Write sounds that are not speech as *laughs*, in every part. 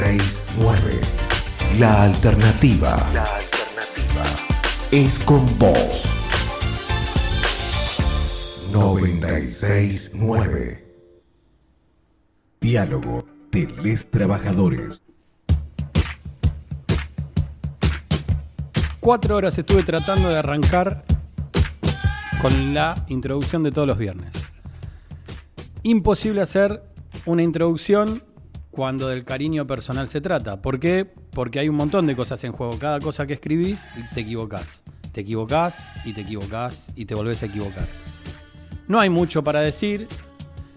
969. La alternativa. La alternativa es con vos. 969. Diálogo de les trabajadores. Cuatro horas estuve tratando de arrancar con la introducción de todos los viernes. Imposible hacer una introducción cuando del cariño personal se trata. ¿Por qué? Porque hay un montón de cosas en juego. Cada cosa que escribís, te equivocás. Te equivocás y te equivocás y te volvés a equivocar. No hay mucho para decir,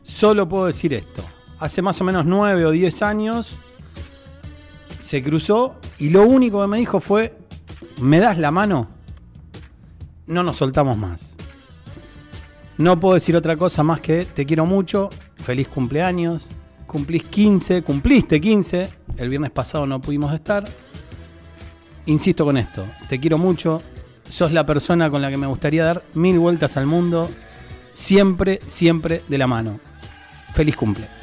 solo puedo decir esto. Hace más o menos nueve o diez años se cruzó y lo único que me dijo fue, ¿me das la mano? No nos soltamos más. No puedo decir otra cosa más que te quiero mucho, feliz cumpleaños, cumplís 15, cumpliste 15, el viernes pasado no pudimos estar. Insisto con esto, te quiero mucho, sos la persona con la que me gustaría dar mil vueltas al mundo, siempre, siempre de la mano. Feliz cumple.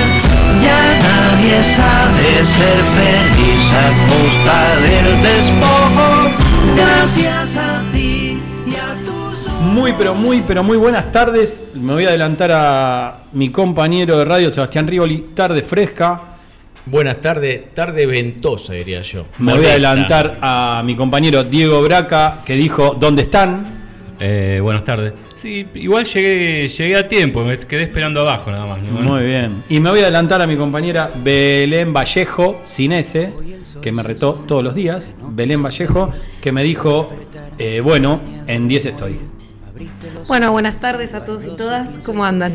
Sabe ser feliz a costa del despojo. Gracias a ti y a tus ojos. Muy, pero muy, pero muy buenas tardes. Me voy a adelantar a mi compañero de radio, Sebastián Rivoli. Tarde fresca. Buenas tardes, tarde ventosa diría yo. Me voy a adelantar a mi compañero Diego Braca, que dijo, ¿dónde están? Eh, buenas tardes. Sí, igual llegué, llegué a tiempo, me quedé esperando abajo nada más. ¿no? Muy bien. Y me voy a adelantar a mi compañera Belén Vallejo, sin S, que me retó todos los días. Belén Vallejo, que me dijo, eh, bueno, en 10 estoy. Bueno, buenas tardes a todos y todas. ¿Cómo andan?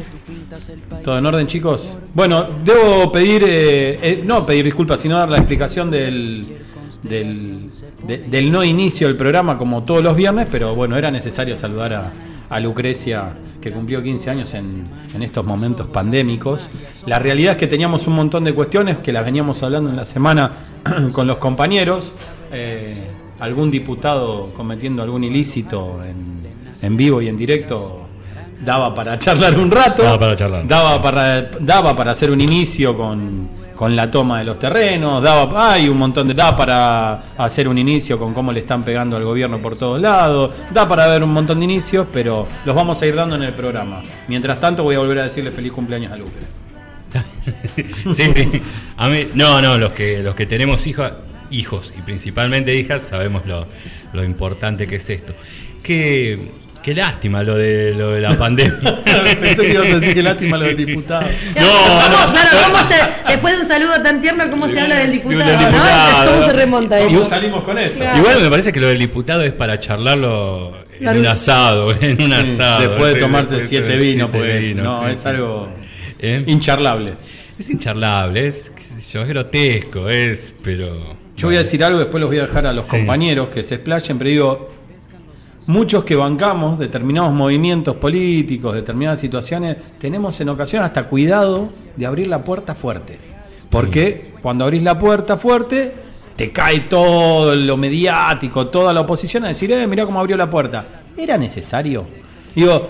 ¿Todo en orden, chicos? Bueno, debo pedir, eh, eh, no pedir disculpas, sino dar la explicación del, del, de- del no inicio del programa como todos los viernes, pero bueno, era necesario saludar a, a Lucrecia, que cumplió 15 años en, en estos momentos pandémicos. La realidad es que teníamos un montón de cuestiones que las veníamos hablando en la semana *clears throat* con los compañeros. Eh, algún diputado cometiendo algún ilícito en, en vivo y en directo daba para *laughs* charlar un rato. Daba para charlar. Daba para, daba para hacer un inicio con, con la toma de los terrenos, daba, hay un montón de, da para hacer un inicio con cómo le están pegando al gobierno por todos lados, da para ver un montón de inicios, pero los vamos a ir dando en el programa. Mientras tanto voy a volver a decirle feliz cumpleaños a Lucre. *laughs* Sí, a mí, no, no, los que, los que tenemos hijos, hijos y principalmente hijas, sabemos lo, lo importante que es esto. Qué, qué lástima lo de, lo de la *laughs* pandemia. Pensé que ibas a decir que lástima lo del diputado. Claro, No, ¿cómo- no. claro, ¿cómo se, después de un saludo tan tierno, ¿cómo se habla del diputado? del ¿no? diputado, ¿Cómo ¿no? se remonta Y eso? salimos con eso. Claro. Igual me parece que lo del diputado es para charlarlo en Claro. un asado, *laughs* en un Sí, asado. Después de tomarse siete vinos, porque vinos, no, sí, es sí. algo ¿Eh? incharlable. Es incharlable, es, qué sé yo, es grotesco, es, pero... Yo voy a decir algo, después los voy a dejar a los Sí. compañeros que se explayen, pero digo, muchos que bancamos determinados movimientos políticos, determinadas situaciones, tenemos en ocasión hasta cuidado de abrir la puerta fuerte. Porque cuando abrís la puerta fuerte, te cae todo lo mediático, toda la oposición a decir, eh, mirá cómo abrió la puerta. ¿Era necesario? Digo,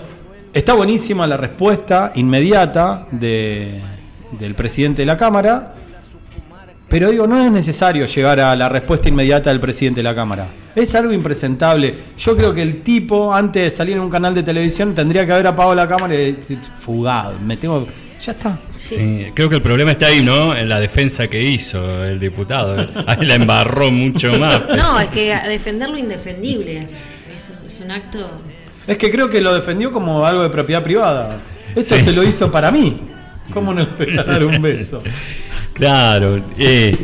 está buenísima la respuesta inmediata de- del presidente de la Cámara, pero digo, no es necesario llegar a la respuesta inmediata del presidente de la Cámara. Es algo impresentable. Yo creo que el tipo, antes de salir en un canal de televisión, tendría que haber apagado la cámara y decir, fugado. Me tengo. Ya está. Sí, creo que el problema está ahí, ¿no? En la defensa que hizo el diputado. Ahí la embarró mucho más. No, es que defender lo indefendible. Es, es un acto. Es que creo que lo defendió como algo de propiedad privada. Esto Sí. se lo hizo para mí. ¿Cómo no le voy a dar un beso? *laughs* Claro. eh,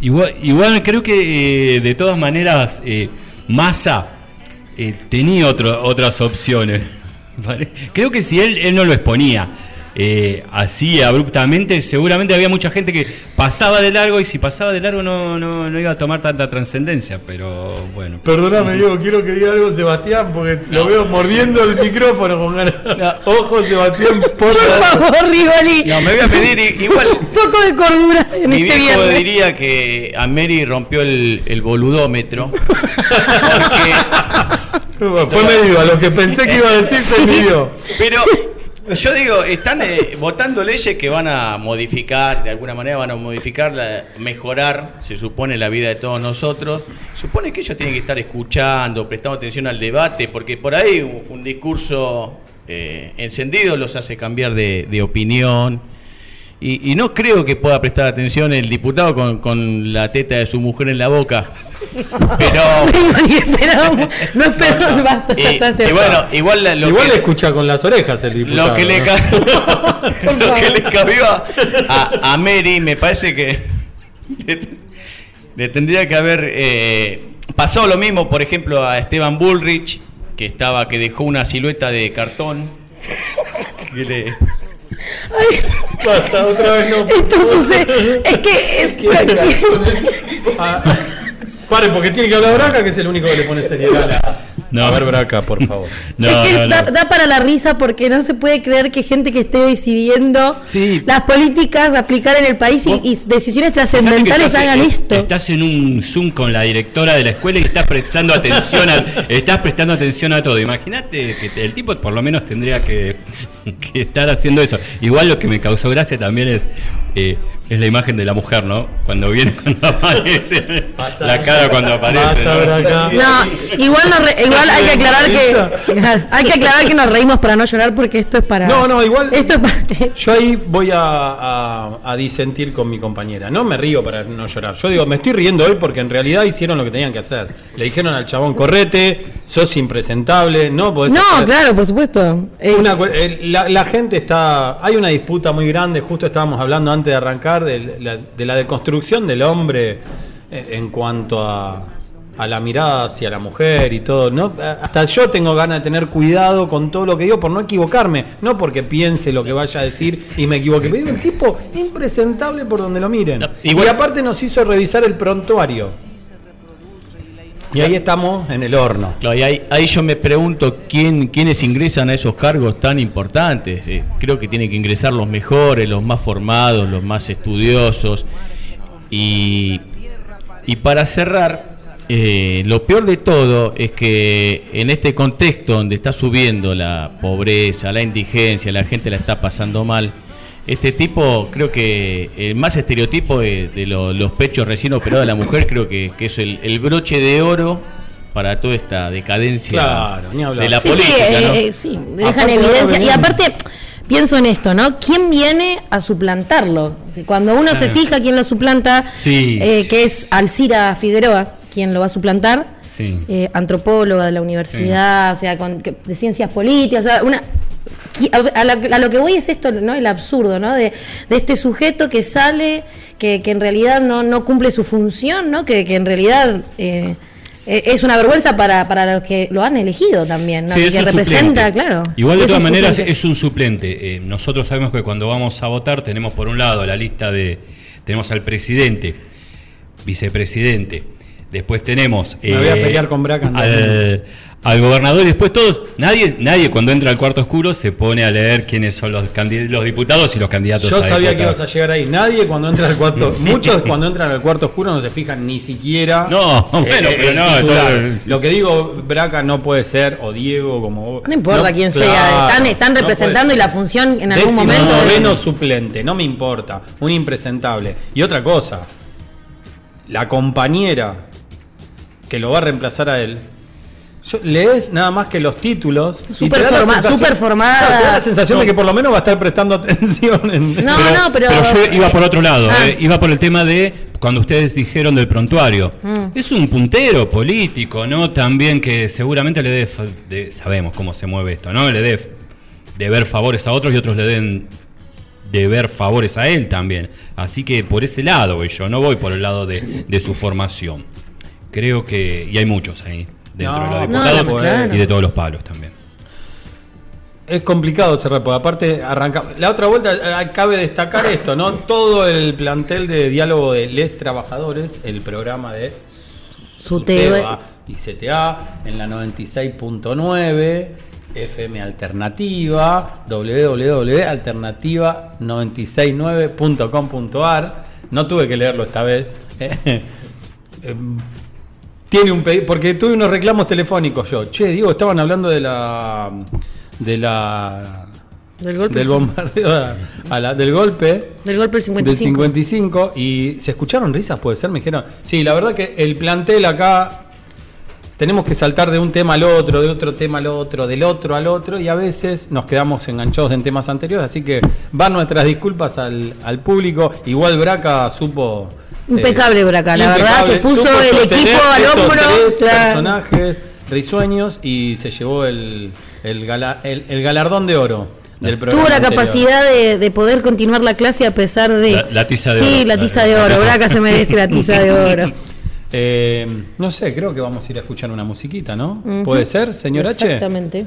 igual, creo que eh, de todas maneras eh, Massa eh, tenía otro- otras opciones. *laughs* Creo que si él, él no lo exponía eh, así abruptamente, seguramente había mucha gente que pasaba de largo y si pasaba de largo no, no, no iba a tomar tanta trascendencia, pero bueno. Perdóname, Diego, quiero que diga algo Sebastián, porque lo veo mordiendo el micrófono con ganas. Ojo, Sebastián, por Por favor, Rivoli. No, me voy a pedir igual. Un poco de cordura en Mi este viejo viernes. diría que a Mary rompió el, el boludómetro. Porque, *laughs* Fue medido, a lo que pensé que iba a decir se midió. pero yo digo, están eh, votando leyes que van a modificar, de alguna manera van a modificar, la- mejorar, se supone, la vida de todos nosotros. Supone que ellos tienen que estar escuchando, prestando atención al debate, porque por ahí un, discurso eh, encendido los hace cambiar de opinión. Y, y no creo que pueda prestar atención el diputado con, con la teta de su mujer en la boca. *laughs* Pero. Rivoli, esperamos. No esperamos, basta, ya está y bueno, igual la- lo Igual que, le escucha con las orejas el diputado. lo que le, ¿no? ca- *laughs* lo que le cabió a, a- a Mary me parece que le, le tendría que haber eh, pasado lo mismo, por ejemplo, a Esteban Bullrich, que estaba, que dejó una silueta de cartón. *laughs* que le- Basta, otra vez no. Esto sucede. Es que. eh, ah. Pare, porque tiene que hablar Braca, que es el único que le pone seriedad a la. No. A ver, Braca, por favor. *laughs* No, es que no, no. Da, da para la risa porque no se puede creer que gente que esté decidiendo Sí. las políticas a aplicar en el país y, decisiones trascendentales hagan eh, esto. Estás en un Zoom con la directora de la escuela y estás prestando atención a, *laughs* estás prestando atención a todo. Imagínate que el tipo por lo menos tendría que, que estar haciendo eso. Igual lo que me causó gracia también es eh, es la imagen de la mujer, ¿no? Cuando viene *laughs* cuando aparece la cara cuando aparece. ¿no? Igual, no re- igual hay que aclarar que hay que aclarar que nos reímos para no llorar porque esto es para No, no, igual- esto es para Yo ahí voy a, a- a disentir con mi compañera. No me río para no llorar. Yo digo, me estoy riendo hoy porque en realidad hicieron lo que tenían que hacer. Le dijeron al chabón, correte, sos impresentable, no podés No, hacer- claro, por supuesto. Eh, Una cu- la, la gente está. Hay una disputa muy grande, justo estábamos hablando antes de arrancar, de la, de la deconstrucción del hombre eh, en cuanto a, a la mirada hacia la mujer y todo. ¿no? Hasta yo tengo ganas de tener cuidado con todo lo que digo por no equivocarme, no porque piense lo que vaya a decir y me equivoque. Pero digo, un tipo impresentable por donde lo miren. No, igual- Y aparte nos hizo revisar el prontuario. Y ahí estamos en el horno. Y ahí, ahí yo me pregunto quién, quiénes ingresan a esos cargos tan importantes. Eh, creo que tienen que ingresar los mejores, los más formados, los más estudiosos. Y, y para cerrar, eh, lo peor de todo es que en este contexto donde está subiendo la pobreza, la indigencia, la gente la está pasando mal, este tipo, creo que el más estereotipo de, de lo- los pechos recién operados de la mujer, creo que, que es el, el broche de oro para toda esta decadencia Claro, ni de la Sí, política. sí, eh, ¿no? eh, sí, dejan Aparte, evidencia. Y aparte, pienso en esto, ¿no? ¿Quién viene a suplantarlo? Cuando uno se fija quién lo suplanta, Sí. eh, que es Alcira Figueroa, quien lo va a suplantar, Sí. eh, antropóloga de la universidad, o sea, con- que- de ciencias políticas, o sea, una... A, la- a lo que voy es esto, ¿no? El absurdo, ¿no? De, de este sujeto que sale, que, que en realidad no, no cumple su función, ¿no? Que, que en realidad eh, eh, es una vergüenza para, para los que lo han elegido también, ¿no? Sí, que representa, suplente. claro. Igual de todas maneras suplente. es un suplente. Eh, nosotros sabemos que cuando vamos a votar tenemos por un lado la lista de tenemos al presidente, vicepresidente, después tenemos Me voy a pelear con Braca, al, al gobernador y después todos nadie nadie cuando entra al cuarto oscuro se pone a leer quiénes son los los diputados y los candidatos. Yo a sabía que ibas a llegar ahí. Nadie cuando entra al cuarto, *laughs* muchos cuando entran al cuarto oscuro no se fijan ni siquiera. No, bueno, pero no, todo- Lo que digo, Braca no puede ser, o Diego, como vos. No importa quién sea, están, representando y la función en algún Décimo momento. noveno suplente, no me importa. Un impresentable. Y otra cosa, la compañera que lo va a reemplazar a él. Yo, lees nada más que los títulos. la forma- súper formada. Claro, te da la sensación de que por lo menos va a estar prestando *laughs* atención. En, No, no, pero. yo iba por otro lado, Ah. eh, iba por el tema de cuando ustedes dijeron del prontuario. Mm. Es un puntero político, ¿no? También que seguramente le dé, de- sabemos cómo se mueve esto, ¿no? Le dé de ver favores a otros y otros le den de ver favores a él también. Así que por ese lado yo, no voy por el lado de, de su formación. Creo que, y hay muchos ahí, dentro No, de los no, diputados claro. y de todos los palos también. Es complicado cerrar, porque aparte arranca. La otra vuelta eh, cabe destacar esto, ¿no? Todo el plantel de diálogo de les trabajadores, el programa de Suteba. y CTA en la 96.9, FM Alternativa, www.alternativa969.com.ar. No tuve que leerlo esta vez. *laughs* Tiene un pedido, porque tuve unos reclamos telefónicos yo. Che, digo, estaban hablando de la de la Del golpe, del bombardeo a- a la- del golpe Del golpe del 55. del 55 y se escucharon risas, puede ser, me dijeron. Sí, la verdad que el plantel acá tenemos que saltar de un tema al otro, de otro tema al otro, del otro al otro y a veces nos quedamos enganchados en temas anteriores, así que van nuestras disculpas al, al público. Igual Braca supo Impecable Braca, la verdad, se puso supo el equipo al hombro, personajes risueños y se llevó el, el, gala- el- el galardón de oro del programa. Tuvo la anterior. capacidad de, de poder continuar la clase a pesar de. La- la tiza de sí, oro. la tiza La- de oro. Braca se merece la tiza de oro. Eh, no sé, creo que vamos a ir a escuchar una musiquita, ¿no? ¿Puede ser, señor H? Exactamente.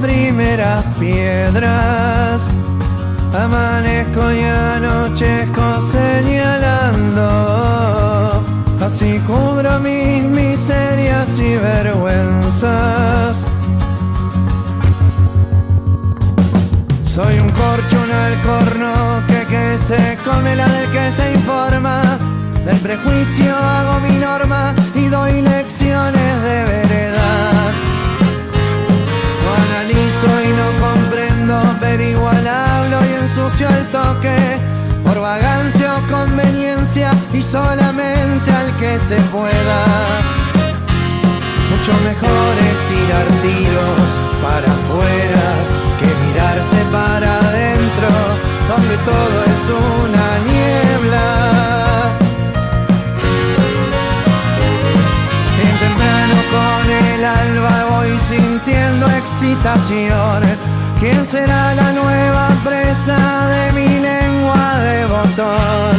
Primeras piedras. Amanezco y anochezco señalando, así cubro mis miserias y vergüenzas. Soy un corcho, un alcorno que, que se come la del que se informa. Del prejuicio hago mi norma y doy lecciones de veredad. al toque, por vagancia o conveniencia y solamente al que se pueda. Mucho mejor es tirar tiros para afuera que mirarse para adentro, donde todo es una niebla. En temprano con el alba voy sintiendo excitación ¿Quién será la nueva presa de mi lengua de botón?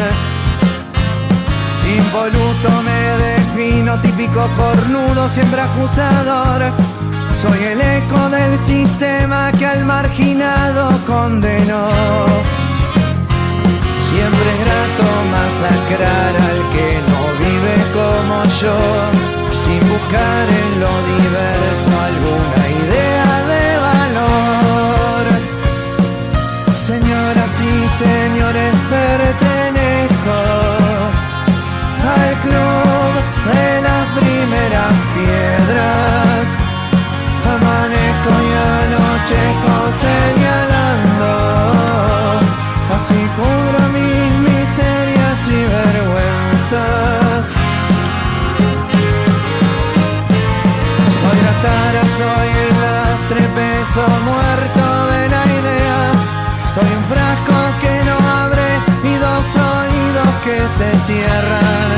Involuto me defino, típico cornudo, siempre acusador. Soy el eco del sistema que al marginado condenó. Siempre es grato masacrar al que no vive como yo, sin buscar en lo diverso alguna pertenezco al club de las primeras piedras. Amanezco y anochezco señalando, así cubro mis miserias y vergüenzas. Soy la tara, soy el lastre, peso muerto de la idea. Soy un frasco que se cierran.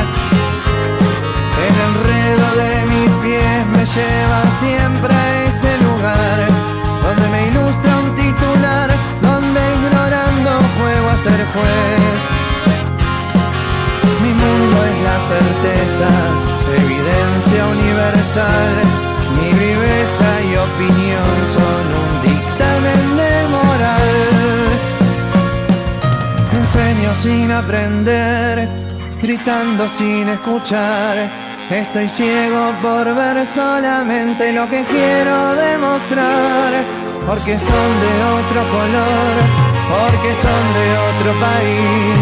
El enredo de mis pies me lleva siempre a ese lugar donde me ilustra un titular, donde ignorando juego a ser juez. Mi mundo es la certeza, evidencia universal. Mi viveza y opinión son un sin aprender, gritando sin escuchar. Estoy ciego por ver solamente lo que quiero demostrar. Porque son de otro color, porque son de otro país.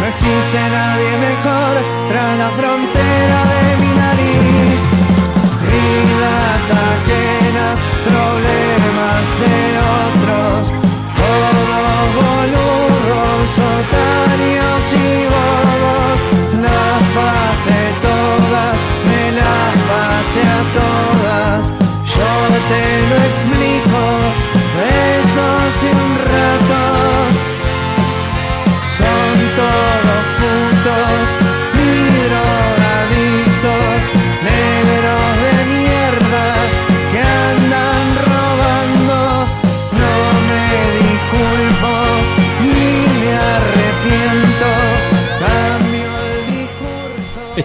No existe nadie mejor tras la frontera de mi nariz. Vidas ajenas, problemas de otros. Todos boludos, otarios y bobos. Las pasé todas, me las pasé a todas. Yo te lo explico, esto hace un rato.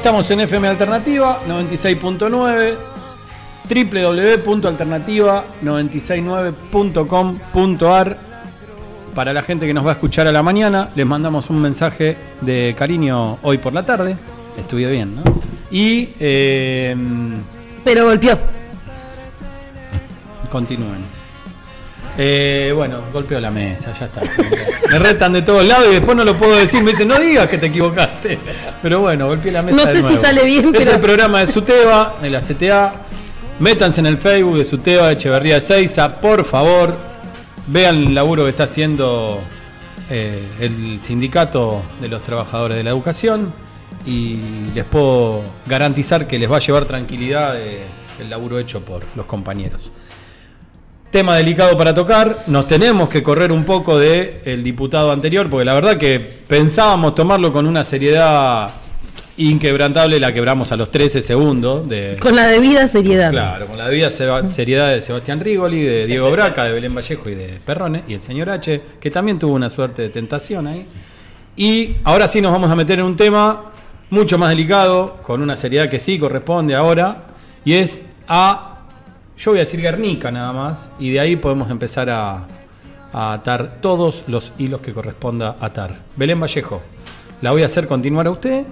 Estamos en FM Alternativa 96.9 www.alternativa969.com.ar Para la gente que nos va a escuchar a la mañana, les mandamos un mensaje de cariño hoy por la tarde. Estuve bien, ¿no? Y eh, Pero golpeó. continúen. Eh, bueno, golpeo la mesa, ya está. Me retan de todos lados y después no lo puedo decir. Me dicen, no digas que te equivocaste. Pero bueno, golpeé la mesa. No de sé si sale bien, Es pero- el programa de Suteba, de la CTA. Métanse en el Facebook de Suteba de Echeverría de Seiza, por favor. Vean el laburo que está haciendo eh, el sindicato de los trabajadores de la educación. Y les puedo garantizar que les va a llevar tranquilidad eh, el laburo hecho por los compañeros. Tema delicado para tocar, nos tenemos que correr un poco de el diputado anterior, porque la verdad que pensábamos tomarlo con una seriedad inquebrantable, la quebramos a los 13 segundos. De, Con la debida seriedad. Claro, con la debida seba- seriedad de Sebastián Rigoli, de Diego Braca, de Belén Vallejo y de Perrone, y el señor H, que también tuvo una suerte de tentación ahí. Y ahora sí nos vamos a meter en un tema mucho más delicado, con una seriedad que sí corresponde ahora, y es a, yo voy a decir Guernica nada más, y de ahí podemos empezar a, a atar todos los hilos que corresponda atar. Belén Vallejo, la voy a hacer continuar a usted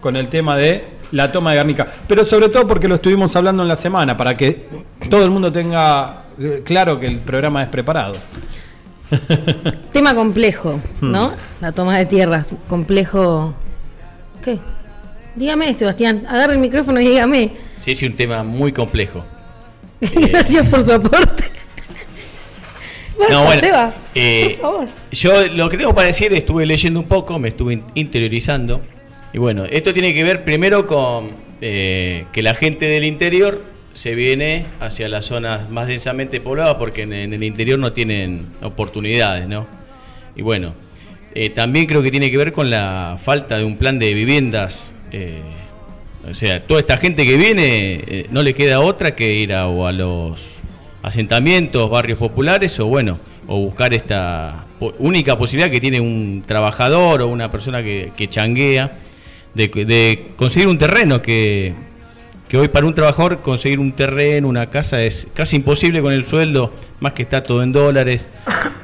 con el tema de la toma de Guernica, pero sobre todo porque lo estuvimos hablando en la semana, para que todo el mundo tenga eh, claro que el programa es preparado. *laughs* Tema complejo, ¿no? Hmm. La toma de tierras. Complejo. ¿Qué? Dígame, Sebastián. Agarre el micrófono y dígame. Sí, sí, un tema muy complejo. *laughs* Gracias por su aporte. *laughs* Basta, No, bueno, Seba, eh, por favor. Yo lo que tengo para decir, estuve leyendo un poco, me estuve in- interiorizando. Y bueno, esto tiene que ver primero con eh, que la gente del interior se viene hacia las zonas más densamente pobladas porque en, en el interior no tienen oportunidades, ¿no? Y bueno, eh, también creo que tiene que ver con la falta de un plan de viviendas. O sea, toda esta gente que viene eh, no le queda otra que ir a, los asentamientos, barrios populares o bueno, o buscar esta única posibilidad que tiene un trabajador o una persona que, que changuea de, de conseguir un terreno que, que hoy para un trabajador conseguir un terreno, una casa es casi imposible con el sueldo, más que está todo en dólares.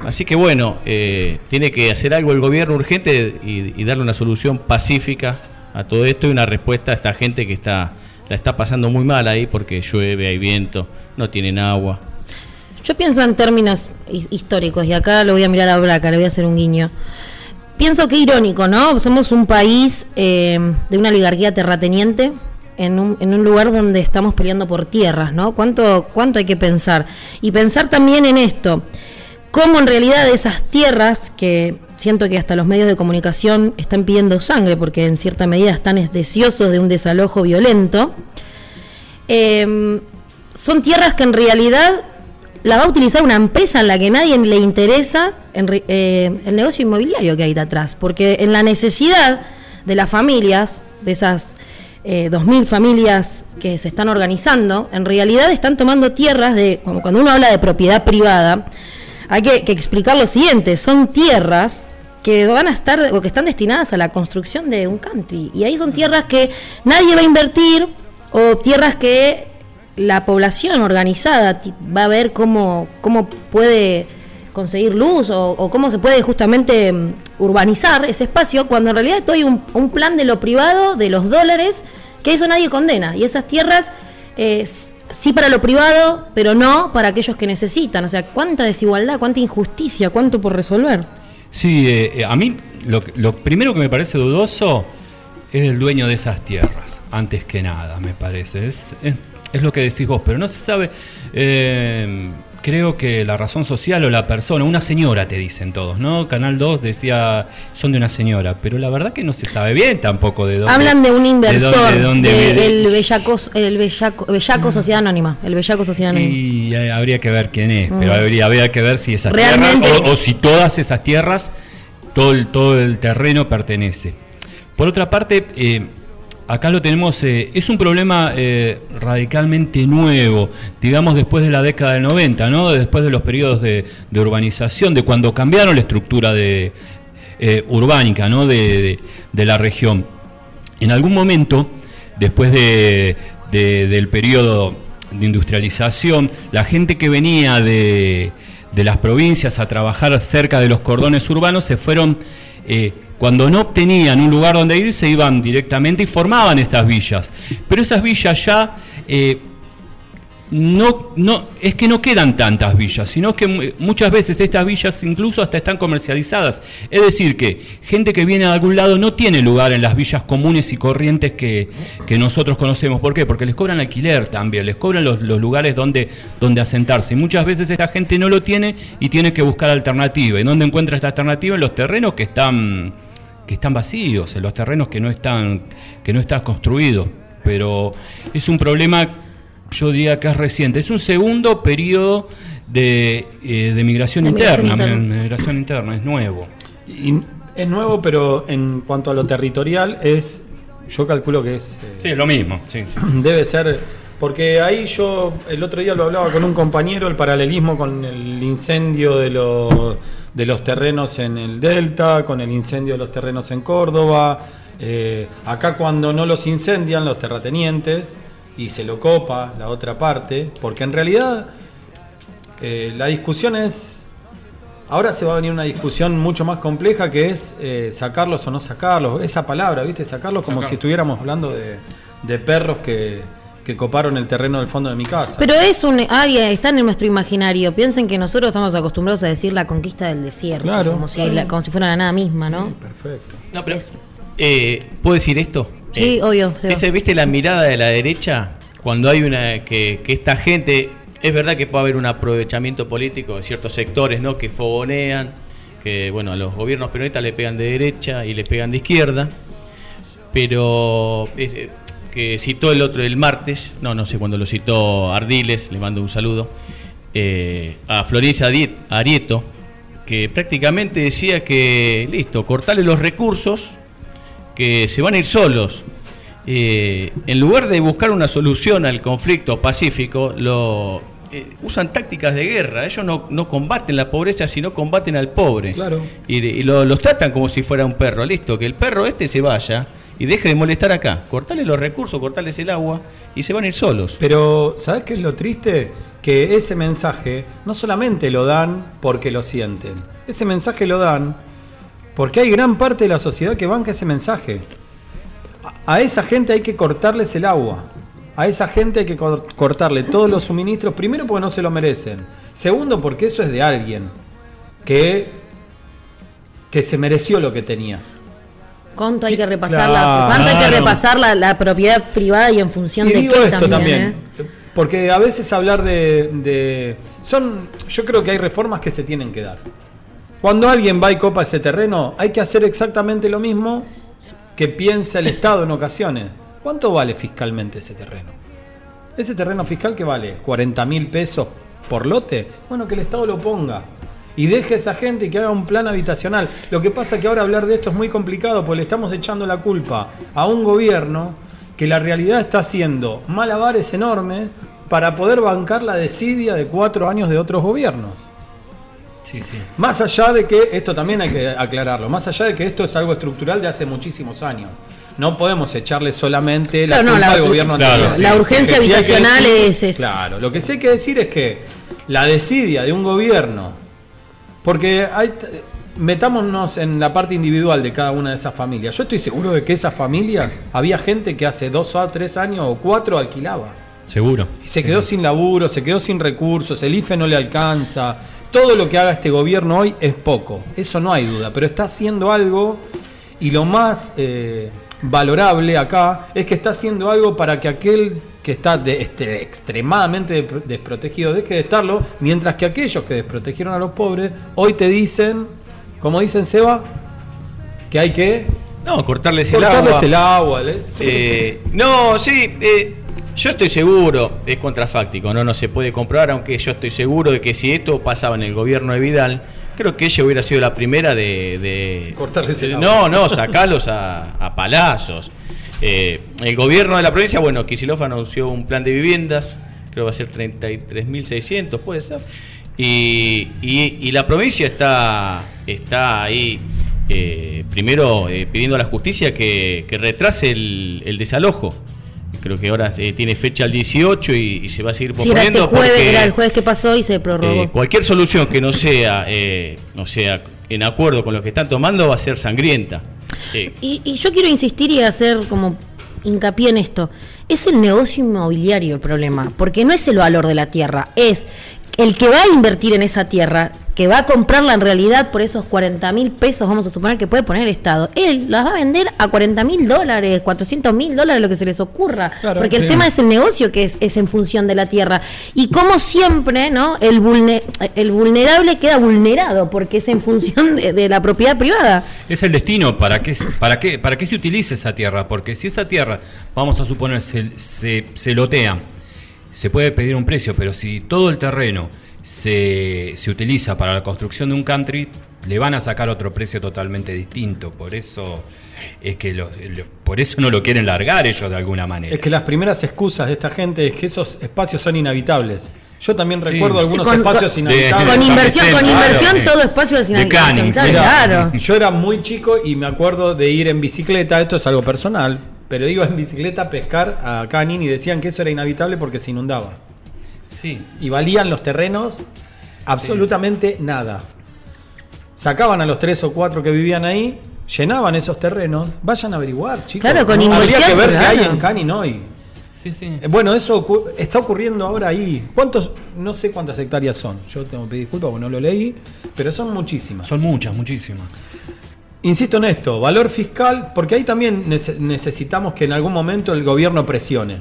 Así que bueno, eh, tiene que hacer algo el gobierno urgente y darle una solución pacífica a todo esto y una respuesta a esta gente que está la está pasando muy mal ahí porque llueve, hay viento, no tienen agua. Yo pienso en términos his- históricos, y acá lo voy a mirar a Braca, le voy a hacer un guiño. Pienso que irónico, ¿no? Somos un país eh, de una oligarquía terrateniente en un, en un lugar donde estamos peleando por tierras, ¿no? ¿Cuánto, ¿Cuánto hay que pensar? Y pensar también en esto, cómo en realidad esas tierras que siento que hasta los medios de comunicación están pidiendo sangre, porque en cierta medida están es- deseosos de un desalojo violento, eh, son tierras que en realidad la va a utilizar una empresa en la que nadie le interesa eh, el negocio inmobiliario que hay detrás, porque en la necesidad de las familias, de esas eh, 2.000 familias que se están organizando, en realidad están tomando tierras de, como cuando uno habla de propiedad privada, hay que, que explicar lo siguiente, son tierras que van a estar o que están destinadas a la construcción de un country y ahí son tierras que nadie va a invertir o tierras que la población organizada va a ver cómo, cómo puede conseguir luz o, o cómo se puede justamente mm, urbanizar ese espacio, cuando en realidad esto hay un, un plan de lo privado, de los dólares, que eso nadie condena. Y esas tierras eh, sí para lo privado, pero no para aquellos que necesitan. O sea, cuánta desigualdad, cuánta injusticia, cuánto por resolver. Sí, eh, eh, a mí lo, lo primero que me parece dudoso es el dueño de esas tierras, antes que nada, me parece. Es lo que decís vos, pero no se sabe. eh, creo que la razón social o la persona, una señora te dicen todos, ¿no? Canal 2 decía, son de una señora, pero la verdad que no se sabe bien tampoco de dónde. Hablan de un de inversor, dónde- de dónde de el Bellaco, el Bellaco, Bellaco Sociedad Anónima, el Bellaco Sociedad Anónima. Y habría que ver quién es, Mm. pero habría, habría que ver si esas Realmente- tierras o, o si todas esas tierras, todo el, todo el terreno pertenece. Por otra parte, eh, acá lo tenemos, eh, es un problema eh, radicalmente nuevo, digamos después de la década del 90, ¿no? después de los periodos de, urbanización, de cuando cambiaron la estructura eh, urbánica ¿no? de, de- la región. En algún momento, después de, de- del periodo de industrialización, la gente que venía de, las provincias a trabajar cerca de los cordones urbanos se fueron, cuando no obtenían un lugar donde ir, se iban directamente y formaban estas villas. Pero esas villas ya... eh, no, no, es que no quedan tantas villas, sino que mu- muchas veces estas villas incluso hasta están comercializadas. Es decir, que gente que viene de algún lado no tiene lugar en las villas comunes y corrientes que, que nosotros conocemos. ¿Por qué? Porque les cobran alquiler también, les cobran los, los lugares donde, donde asentarse. Y muchas veces esta gente no lo tiene y tiene que buscar alternativa. ¿Y dónde encuentra esta alternativa? En los terrenos que están, que están vacíos, en los terrenos que no están, que no están construidos. Pero es un problema yo diría que es reciente. Es un segundo periodo de, eh, de migración De migración interna. interna. mi- Migración interna, es nuevo. Y es nuevo, pero en cuanto a lo territorial es, yo calculo que es, eh, Sí, es lo mismo. Sí, sí. *clears throat* debe ser, porque ahí yo el otro día lo hablaba con un compañero, el paralelismo con el incendio de los, de los terrenos en el Delta, con el incendio de los terrenos en Córdoba, eh, acá cuando no los incendian los terratenientes y se lo copa la otra parte, porque en realidad eh, la discusión es Ahora se va a venir una discusión mucho más compleja que es eh, sacarlos o no sacarlos. Esa palabra, ¿viste? Sacarlos como si estuviéramos hablando de, de perros que, que coparon el terreno del fondo de mi casa. Pero es un área, está en nuestro imaginario. Piensen que nosotros estamos acostumbrados a decir la conquista del desierto, Claro, como, si, claro. como si fuera la nada misma, ¿no? Perfecto. No, pero, eh, ¿Puedo decir esto? Sí, Eh, obvio. Seba. ¿Viste, viste la mirada de la derecha? Cuando hay una. que, que esta gente. Es verdad que puede haber un aprovechamiento político de ciertos sectores, ¿no? Que fogonean, que, bueno, a los gobiernos peronistas le pegan de derecha y le pegan de izquierda. Pero. eh, que citó el otro el martes, no, no sé cuándo lo citó Ardiles, le mando un saludo, eh, a Florencia Ariet- Arieto, que prácticamente decía que, listo, cortarle los recursos, que se van a ir solos. Eh, en lugar de buscar una solución al conflicto pacífico, lo, eh, usan tácticas de guerra. Ellos no, no combaten la pobreza, sino combaten al pobre. Claro. Y, y lo- los tratan como si fuera un perro. Listo, que el perro este se vaya y deje de molestar acá. Cortarle los recursos, cortarles el agua y se van a ir solos. Pero, ¿sabes qué es lo triste? Que ese mensaje no solamente lo dan porque lo sienten. Ese mensaje lo dan porque hay gran parte de la sociedad que banca ese mensaje. A esa gente hay que cortarles el agua. A esa gente hay que cor- cortarle todos los suministros. Primero porque no se lo merecen. Segundo porque eso es de alguien que, que se mereció lo que tenía. ¿Cuánto hay que repasar, Claro. la, cuánto hay que repasar la, la propiedad privada y en función Y de digo qué esto también? también, eh? porque a veces hablar de, de- son, yo creo que hay reformas que se tienen que dar. Cuando alguien va y copa ese terreno, hay que hacer exactamente lo mismo que piensa el Estado en ocasiones. ¿Cuánto vale fiscalmente ese terreno? Ese terreno fiscal que vale 40 mil pesos por lote, bueno, que el Estado lo ponga. Y deje a esa gente y que haga un plan habitacional. Lo que pasa es que ahora hablar de esto es muy complicado porque le estamos echando la culpa a un gobierno que la realidad está haciendo malabares enormes para poder bancar la desidia de cuatro años de otros gobiernos. Sí, sí. Más allá de que, esto también hay que aclararlo, más allá de que esto es algo estructural de hace muchísimos años. No podemos echarle solamente la Claro, no, culpa la- al gobierno claro, anterior. sí. La urgencia habitacional decir- es- es- Claro, lo que sí hay que decir es que la desidia de un gobierno, porque hay, metámonos en la parte individual de cada una de esas familias. Yo estoy seguro de que esas familias, había gente que hace dos o tres años o cuatro alquilaba. Seguro. Y se quedó sin laburo, se quedó sin recursos, el IFE no le alcanza. Todo lo que haga este gobierno hoy es poco, eso no hay duda, pero está haciendo algo y lo más eh, valorable acá es que está haciendo algo para que aquel que está de- este, extremadamente desprotegido deje de estarlo, mientras que aquellos que desprotegieron a los pobres hoy te dicen, como dicen Seba, que hay que No, cortarles el cortarles agua. el agua. Eh, no, sí, eh, yo estoy seguro, es contrafáctico, no, no se puede comprobar, aunque yo estoy seguro de que si esto pasaba en el gobierno de Vidal, creo que ella hubiera sido la primera de... de- Cortarles el agua. No, no, sacarlos a, a palazos. Eh, el gobierno de la provincia, bueno, Kicillof anunció un plan de viviendas, creo que va a ser 33.600, puede ser. Y, y- y la provincia está, está ahí, eh, primero eh, pidiendo a la justicia que, que retrase el, el desalojo. Creo que ahora eh, tiene fecha el 18 y, y se va a seguir Sí, era este posponiendo. jueves, porque, era el jueves que pasó y se prorrogó. eh, cualquier solución que no sea, eh, no sea en acuerdo con lo que están tomando va a ser sangrienta. Y, y yo quiero insistir y hacer como hincapié en esto. Es el negocio inmobiliario el problema, porque no es el valor de la tierra, es el que va a invertir en esa tierra, que va a comprarla en realidad por esos 40 mil pesos, vamos a suponer que puede poner el Estado, él las va a vender a 40 mil dólares, 400 mil dólares, lo que se les ocurra, Claro, porque el tema es el negocio que es, es en función de la tierra. Y como siempre, ¿no? El, vulne- el vulnerable queda vulnerado, porque es en función de- de la propiedad privada. Es el destino, ¿para qué, para, qué, ¿para qué se utiliza esa tierra? Porque si esa tierra, vamos a suponer, se, se, se lotea, se puede pedir un precio, pero si todo el terreno se, se utiliza para la construcción de un country, le van a sacar otro precio totalmente distinto. Por eso es que los- lo- por eso no lo quieren largar ellos de alguna manera. Es que las primeras excusas de esta gente es que esos espacios son inhabitables. Yo también recuerdo Sí, algunos con- espacios con- inhabitables. Con inversión, con inversión, claro. todo espacio es Canning, sí. claro. Yo era muy chico y me acuerdo de ir en bicicleta, esto es algo personal, pero iba en bicicleta a pescar a Canin y decían que eso era inhabitable porque se inundaba. Sí. Y valían los terrenos absolutamente nada. Sacaban a los tres o cuatro que vivían ahí, llenaban esos terrenos, vayan a averiguar, chicos. Claro, con Habría inversión, que ver qué hay en Canin hoy. Sí, sí. Eh, Bueno, eso ocu- está ocurriendo ahora ahí. ¿Cuántos? No sé cuántas hectáreas son. Yo tengo que pedir disculpas porque no lo leí, pero son muchísimas. Son muchas, muchísimas. Insisto en esto, valor fiscal, porque ahí también nece- necesitamos que en algún momento el gobierno presione.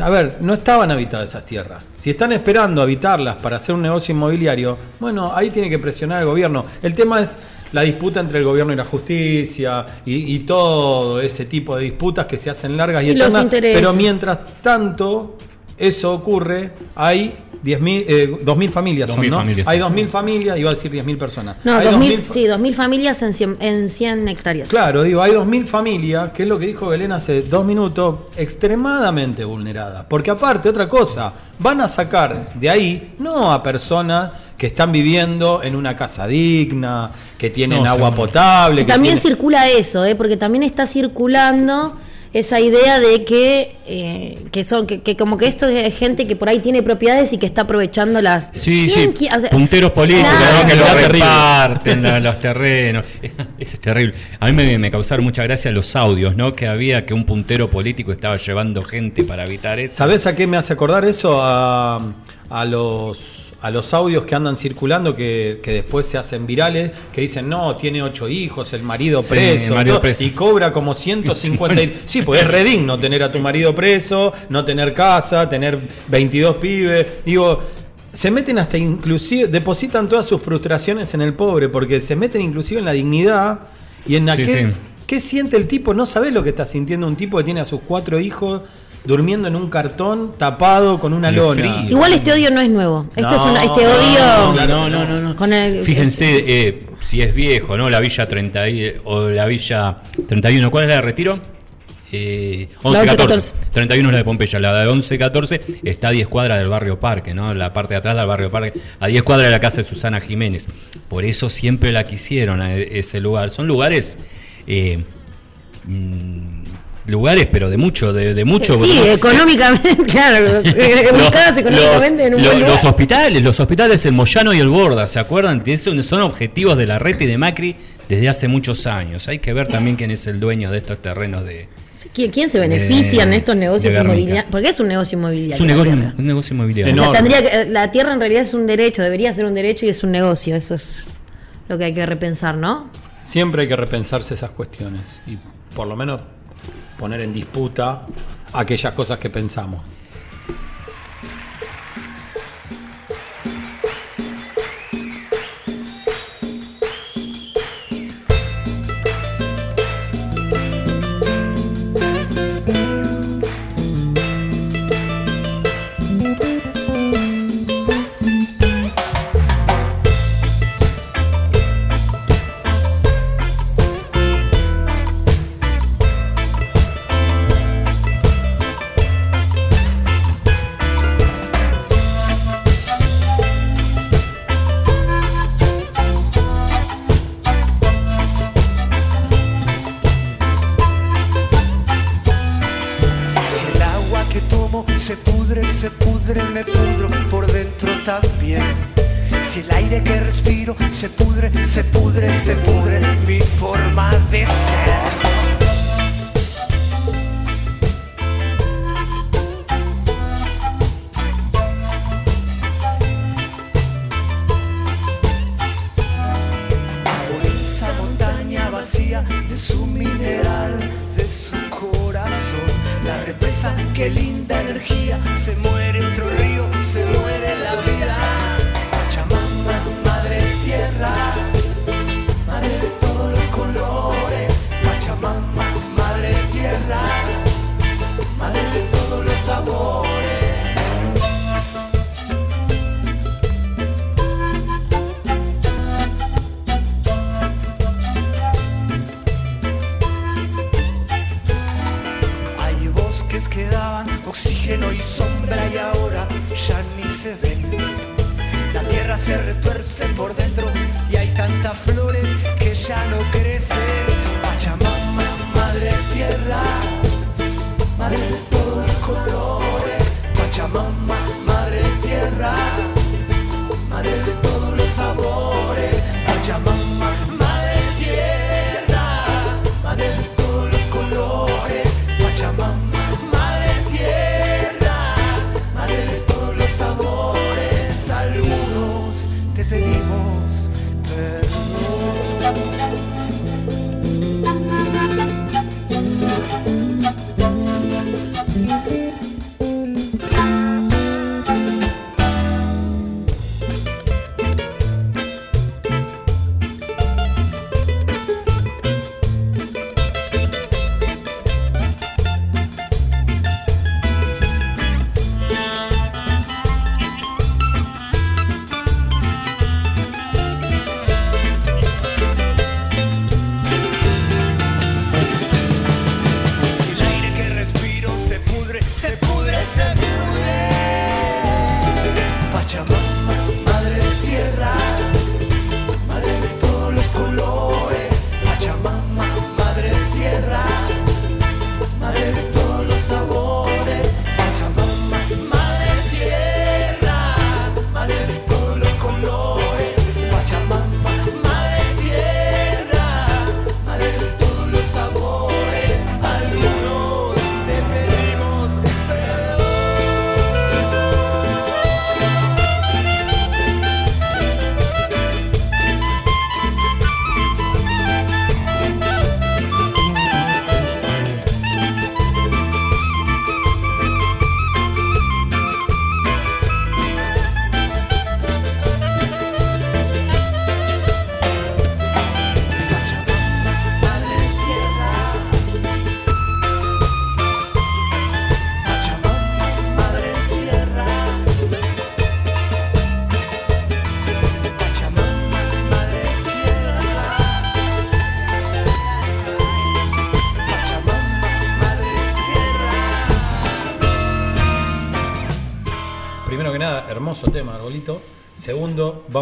A ver, no estaban habitadas esas tierras. Si están esperando habitarlas para hacer un negocio inmobiliario, bueno, ahí tiene que presionar el gobierno. El tema es la disputa entre el gobierno y la justicia y, y todo ese tipo de disputas que se hacen largas y, Y eternas. Pero mientras tanto eso ocurre, hay 10.000, eh, 2.000 familias son, 2.000 ¿no? familias. Hay 2.000 familias, iba a decir 10.000 personas. No, Hay 2000, 2.000 fa- sí, 2.000 familias en 100, en 100 hectáreas. Claro, digo, hay 2.000 familias, que es lo que dijo Belén hace dos minutos, extremadamente vulneradas. Porque aparte, otra cosa, van a sacar de ahí, no a personas que están viviendo en una casa digna, que tienen No, agua seguro. potable. que También tienen- circula eso, ¿eh? porque también está circulando esa idea de que, eh, que son que, que como que esto es gente que por ahí tiene propiedades y que está aprovechando las Sí, ¿Quién sí, qui- o sea, punteros políticos claro. ¿no? que lo Era terrible. reparten la- los terrenos. *laughs* Eso es terrible. A mí me, me causaron mucha gracia los audios, ¿no? Que había que un puntero político estaba llevando gente para evitar eso. ¿Sabés a qué me hace acordar eso? A, a los a los audios que andan circulando que, que después se hacen virales, que dicen, no, tiene ocho hijos, el marido Sí, preso, el marido todo, preso. y cobra como 150... y- *laughs* sí, pues es redigno tener a tu marido preso, no tener casa, tener 22 pibes. Digo, se meten hasta inclusive, depositan todas sus frustraciones en el pobre, porque se meten inclusive en la dignidad y en aquel... sí. ¿Qué siente el tipo? No sabe lo que está sintiendo un tipo que tiene a sus cuatro hijos durmiendo en un cartón tapado con una lona. frío. Igual este odio no es nuevo. Esto No, es una- este odio no, no, no. no, no. con el Fíjense eh, si es viejo, ¿no? La Villa 30 y- o la Villa 31. ¿Cuál es la de Retiro? Eh, 11, 14. 14. 31 es la de Pompeya. La de 11, 14 está a 10 cuadras del barrio Parque, ¿no? La parte de atrás del barrio Parque. A 10 cuadras de la casa de Susana Jiménez. Por eso siempre la quisieron a e- ese lugar. Son lugares. eh, mm, lugares, pero de mucho, de, de mucho. Sí, económicamente, *laughs* claro, *laughs* los- económicamente en un los- buen los lugar. hospitales, los hospitales el Moyano y el Borda, ¿se acuerdan? Que eso son objetivos de la red y de Macri desde hace muchos años. Hay que ver también quién es el dueño de estos terrenos de. ¿Quién, quién se beneficia en estos negocios inmobiliarios? Porque es un negocio inmobiliario. Es un negocio, tierra. un negocio inmobiliario. O sea, Enorme. tendría que- la tierra en realidad es un derecho, debería ser un derecho y es un negocio. Eso es lo que hay que repensar, ¿no? Siempre hay que repensarse esas cuestiones y por lo menos poner en disputa aquellas cosas que pensamos.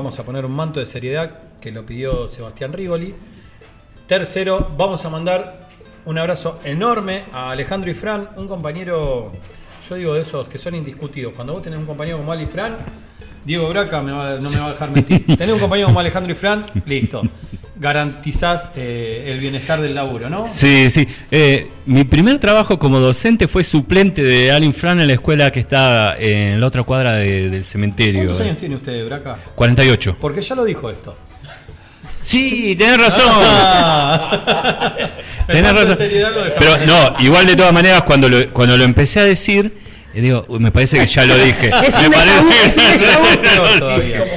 Vamos a poner un manto de seriedad que lo pidió Sebastián Rigoli. Tercero, vamos a mandar un abrazo enorme a Alejandro y Fran, un compañero, yo digo de esos que son indiscutidos. Cuando vos tenés un compañero como Ali y Fran, Diego Braca me va- no me va a dejar mentir. Tenés un compañero como Alejandro y Fran, listo. Garantizás eh, el bienestar del laburo, ¿no? Sí, sí. Eh, mi primer trabajo como docente fue suplente de Alin Fran en la escuela que está en la otra cuadra de- del cementerio. ¿Cuántos años tiene usted, Braca? 48. Porque ya lo dijo esto. Sí, tenés razón. Ah. *laughs* Tenés razón. Pero no, igual de todas maneras, cuando lo, cuando lo empecé a decir, eh, digo, "Uy, me parece que ya lo dije. *laughs* Es Me un parece-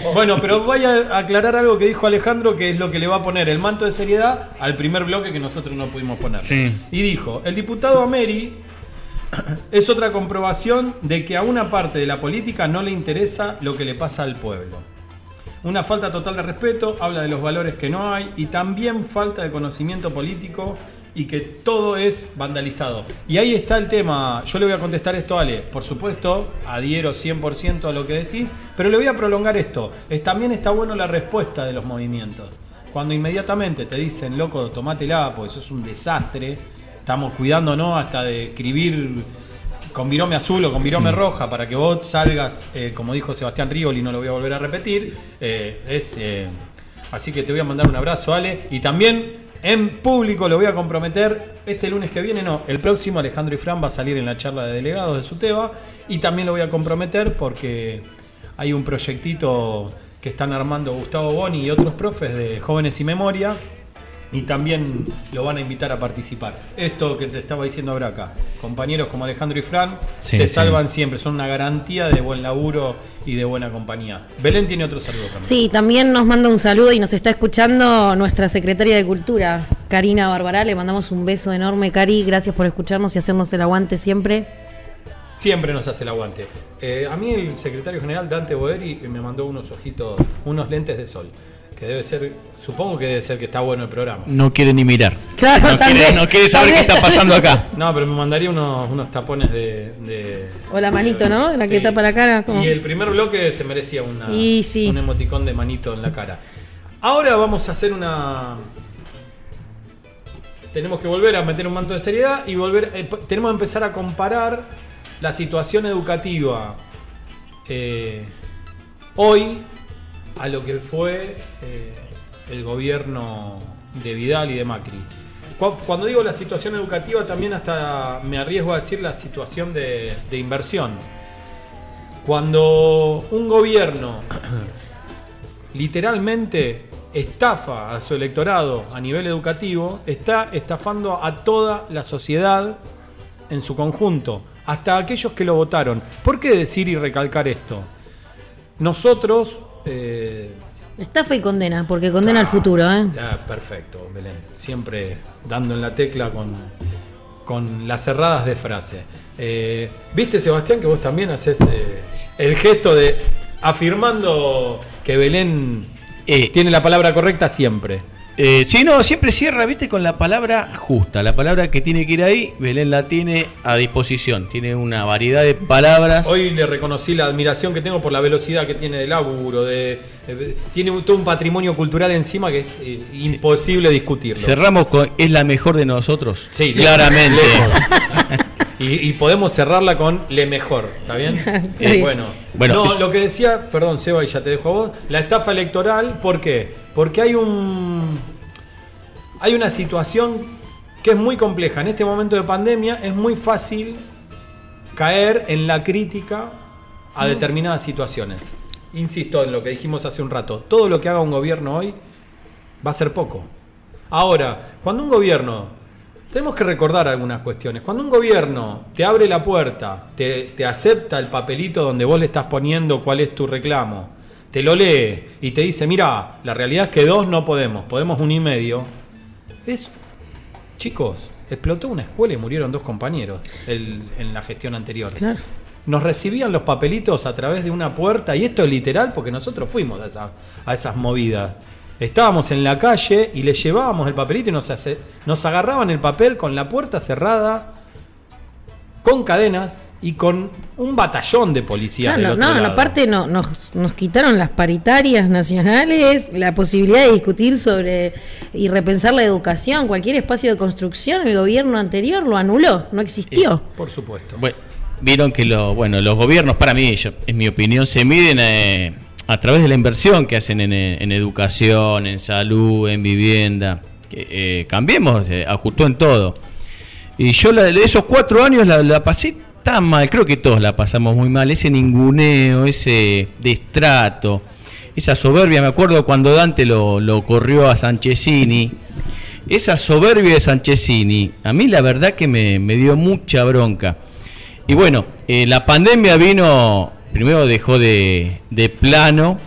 un. *laughs* Bueno, pero voy a aclarar algo que dijo Alejandro, que es lo que le va a poner el manto de seriedad al primer bloque que nosotros no pudimos poner. Sí. Y dijo, el diputado Ameri *clears throat* es otra comprobación de que a una parte de la política no le interesa lo que le pasa al pueblo. Una falta total de respeto, habla de los valores que no hay y también falta de conocimiento político y que todo es vandalizado. Y ahí está el tema, yo le voy a contestar esto a Ale, por supuesto, adhiero 100% a lo que decís, pero le voy a prolongar esto, es, también está bueno la respuesta de los movimientos. Cuando inmediatamente te dicen, loco, tomátela, porque eso es un desastre, estamos cuidándonos hasta de escribir con virome azul o con virome roja para que vos salgas, eh, como dijo Sebastián Rigoli, no lo voy a volver a repetir. eh, es, eh, así que te voy a mandar un abrazo, Ale. Y también en público lo voy a comprometer este lunes que viene, no, el próximo Alejandro y Fran va a salir en la charla de delegados de Suteba. Y también lo voy a comprometer porque hay un proyectito que están armando Gustavo Boni y otros profes de Jóvenes y Memoria. Y también lo van a invitar a participar. Esto que te estaba diciendo ahora acá, compañeros como Alejandro y Fran, Sí, te sí. salvan siempre, son una garantía de buen laburo y de buena compañía. Belén tiene otro saludo también. Sí, también nos manda un saludo y nos está escuchando nuestra secretaria de Cultura, Karina Barbará. Le mandamos un beso enorme, Cari. Gracias por escucharnos y hacernos el aguante siempre. Siempre nos hace el aguante. Eh, a mí el secretario general Dante Boeri me mandó unos ojitos, unos lentes de sol. Que debe ser, supongo que debe ser que está bueno el programa. No quiere ni mirar. Claro, no, tal quiere, vez, no quiere tal saber qué está pasando acá. *laughs* No, pero me mandaría unos, unos tapones de, de- O la manito, ¿no? La que Sí. tapa la cara. como- Y el primer bloque se merecía una, Y sí. un emoticón de manito en la cara. Ahora vamos a hacer una. Tenemos que volver a meter un manto de seriedad y volver. eh, tenemos que empezar a comparar la situación educativa eh, hoy a lo que fue eh, el gobierno de Vidal y de Macri. Cu- Cuando digo la situación educativa, también hasta me arriesgo a decir la situación de, de inversión. Cuando un gobierno *coughs* literalmente estafa a su electorado a nivel educativo, está estafando a toda la sociedad en su conjunto, hasta aquellos que lo votaron. ¿Por qué decir y recalcar esto? Nosotros... eh, Estafa y condena, porque condena al futuro, ¿eh? ya, perfecto, Belén. Siempre dando en la tecla con, con las cerradas de frase. Eh, ¿Viste, Sebastián, que vos también haces eh, el gesto de afirmando que Belén Eh. tiene la palabra correcta siempre? Eh, sí, no, siempre cierra, viste, con la palabra justa. La palabra que tiene que ir ahí, Belén la tiene a disposición. Tiene una variedad de palabras. Hoy le reconocí la admiración que tengo por la velocidad que tiene de laburo, de, de- tiene un- todo un patrimonio cultural encima que es eh, imposible discutirlo. Cerramos con es la mejor de nosotros. Sí, claramente. *laughs* y, y podemos cerrarla con le mejor, ¿está bien? *laughs* Eh, bueno, Bueno, no, es- lo que decía, perdón, Seba, y ya te dejo a vos, la estafa electoral, ¿por qué? Porque hay un hay una situación que es muy compleja. En este momento de pandemia es muy fácil caer en la crítica a determinadas situaciones. Insisto en lo que dijimos hace un rato, todo lo que haga un gobierno hoy va a ser poco. Ahora, cuando un gobierno, tenemos que recordar algunas cuestiones, cuando un gobierno te abre la puerta, te, te acepta el papelito donde vos le estás poniendo cuál es tu reclamo, te lo lee y te dice, mira, la realidad es que dos no podemos, podemos un y medio, es, chicos, explotó una escuela y murieron dos compañeros el- en la gestión anterior. Claro. Nos recibían los papelitos a través de una puerta, y esto es literal porque nosotros fuimos a, esa- a esas movidas. Estábamos en la calle y le llevábamos el papelito y nos, hace- nos agarraban el papel con la puerta cerrada, con cadenas, y con un batallón de policías. Claro, del no, otro no, lado. aparte no, nos, nos quitaron las paritarias nacionales, la posibilidad de discutir sobre y repensar la educación, cualquier espacio de construcción, el gobierno anterior lo anuló, no existió. Por supuesto. Bueno, vieron que lo, bueno, los gobiernos, para mí, yo- es mi opinión, se miden eh, a través de la inversión que hacen en, eh, en educación, en salud, en vivienda. Que, eh, cambiemos, eh, ajustó en todo. Y yo la, de esos cuatro años la, la pasé tan mal, creo que todos la pasamos muy mal, ese ninguneo, ese destrato, esa soberbia, me acuerdo cuando Dante lo, lo corrió a Sanchezini, esa soberbia de Sanchezini, a mí la verdad que me, me dio mucha bronca. Y bueno, eh, la pandemia vino, primero dejó de, de plano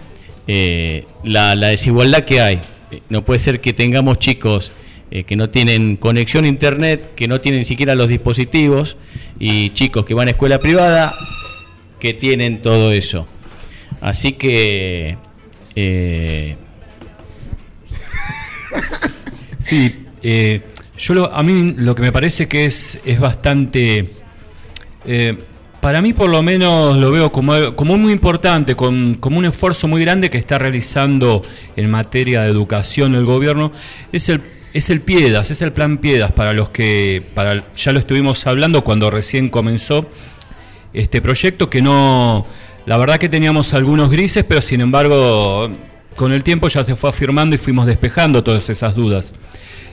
eh, la, la desigualdad que hay. No puede ser que tengamos chicos eh, que no tienen conexión a internet, que no tienen ni siquiera los dispositivos, y chicos que van a escuela privada que tienen todo eso. Así que... eh, *laughs* Sí, eh, yo lo- a mí lo que me parece que es, es bastante... para mí por lo menos lo veo como, como muy importante, con- como un esfuerzo muy grande que está realizando en materia de educación el gobierno, es el, es el Piedas, es el plan Piedas para los que, para, ya lo estuvimos hablando cuando recién comenzó este proyecto que no, la verdad que teníamos algunos grises, pero sin embargo con el tiempo ya se fue afirmando y fuimos despejando todas esas dudas.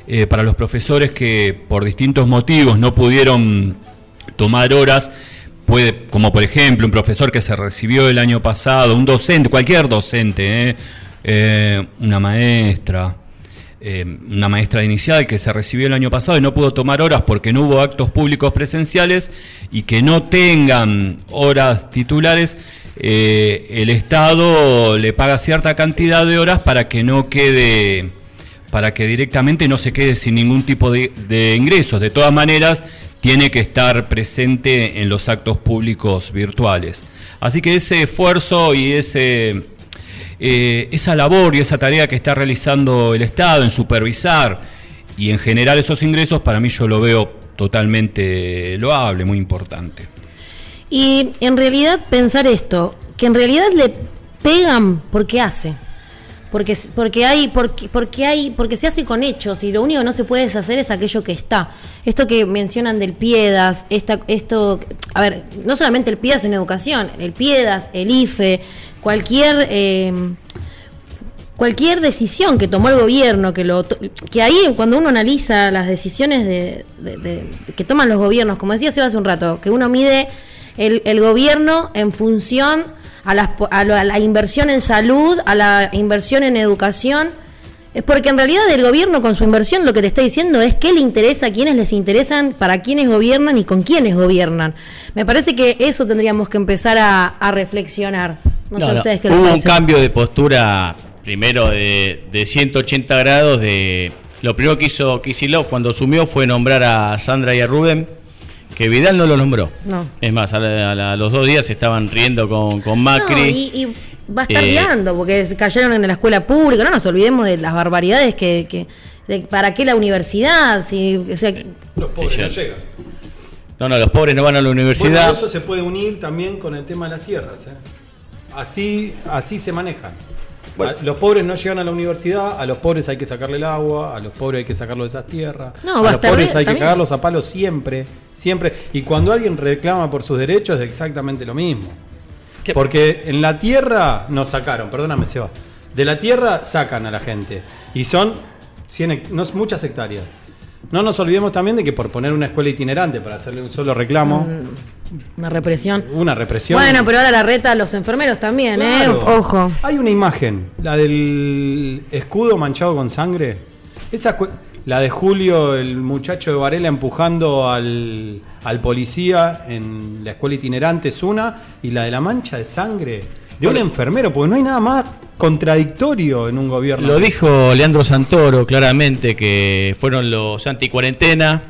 Eh, para los profesores que por distintos motivos no pudieron tomar horas, puede, como por ejemplo un profesor que se recibió el año pasado, un docente, cualquier docente, eh, eh, una maestra, eh, una maestra inicial que se recibió el año pasado y no pudo tomar horas porque no hubo actos públicos presenciales y que no tengan horas titulares, eh, el Estado le paga cierta cantidad de horas para que no quede, para que directamente no se quede sin ningún tipo de, de ingresos. De todas maneras, tiene que estar presente en los actos públicos virtuales. Así que ese esfuerzo y ese eh, esa labor y esa tarea que está realizando el Estado en supervisar y en generar esos ingresos, para mí yo lo veo totalmente loable, muy importante. Y en realidad pensar esto, que en realidad le pegan porque hace. Porque, porque hay, porque, porque hay, porque se hace con hechos y lo único que no se puede deshacer es aquello que está. Esto que mencionan del Piedas, esta, esto, a ver, no solamente el Piedas en educación, el Piedas, el IFE, cualquier eh, cualquier decisión que tomó el gobierno, que lo que ahí cuando uno analiza las decisiones de, que toman los gobiernos, como decía Seba hace un rato, que uno mide el, gobierno en función a, las a, lo- a la inversión en salud, a la inversión en educación, es porque en realidad el gobierno con su inversión lo que te está diciendo es qué le interesa, a quiénes les interesan, para quiénes gobiernan y con quiénes gobiernan. Me parece que eso tendríamos que empezar a reflexionar. No, sé No, a no, ustedes qué les Hubo un cambio de postura, primero de, de 180 grados. de Lo primero que hizo Kicillof cuando asumió fue nombrar a Sandra y a Rubén, que Vidal no lo nombró. No. Es más, a, la- a los dos días se estaban riendo con, con Macri. No, y, y va a estar Eh, guiando, porque cayeron en la escuela pública. No nos olvidemos de las barbaridades que. que de ¿Para qué la universidad? Si, o sea, Los pobres Sí, no llegan. No, no, los pobres no van a la Bueno, universidad. eso se puede unir también con el tema de las tierras. ¿eh? Así, así se manejan. A- los pobres no llegan a la universidad, a los pobres hay que sacarle el agua, a los pobres hay que sacarlo de esas tierras, No, a los pobres hay que cagarlos a palos siempre, siempre. Y cuando alguien reclama por sus derechos es exactamente lo mismo. ¿Qué? Porque en la tierra nos sacaron, perdóname Seba, de la tierra sacan a la gente y son 100 hec- no, muchas hectáreas. No nos olvidemos también de que por poner una escuela itinerante para hacerle un solo reclamo, una represión. una represión. Bueno, pero ahora la reta a los enfermeros también, Claro. ¿eh? Ojo. Hay una imagen, la del escudo manchado con sangre. Esa la de Julio, el muchacho de Varela empujando al, al policía en la escuela itinerante es una, y la de la mancha de sangre de un enfermero, porque no hay nada más contradictorio en un gobierno. Lo dijo Leandro Santoro claramente que fueron los anti-cuarentena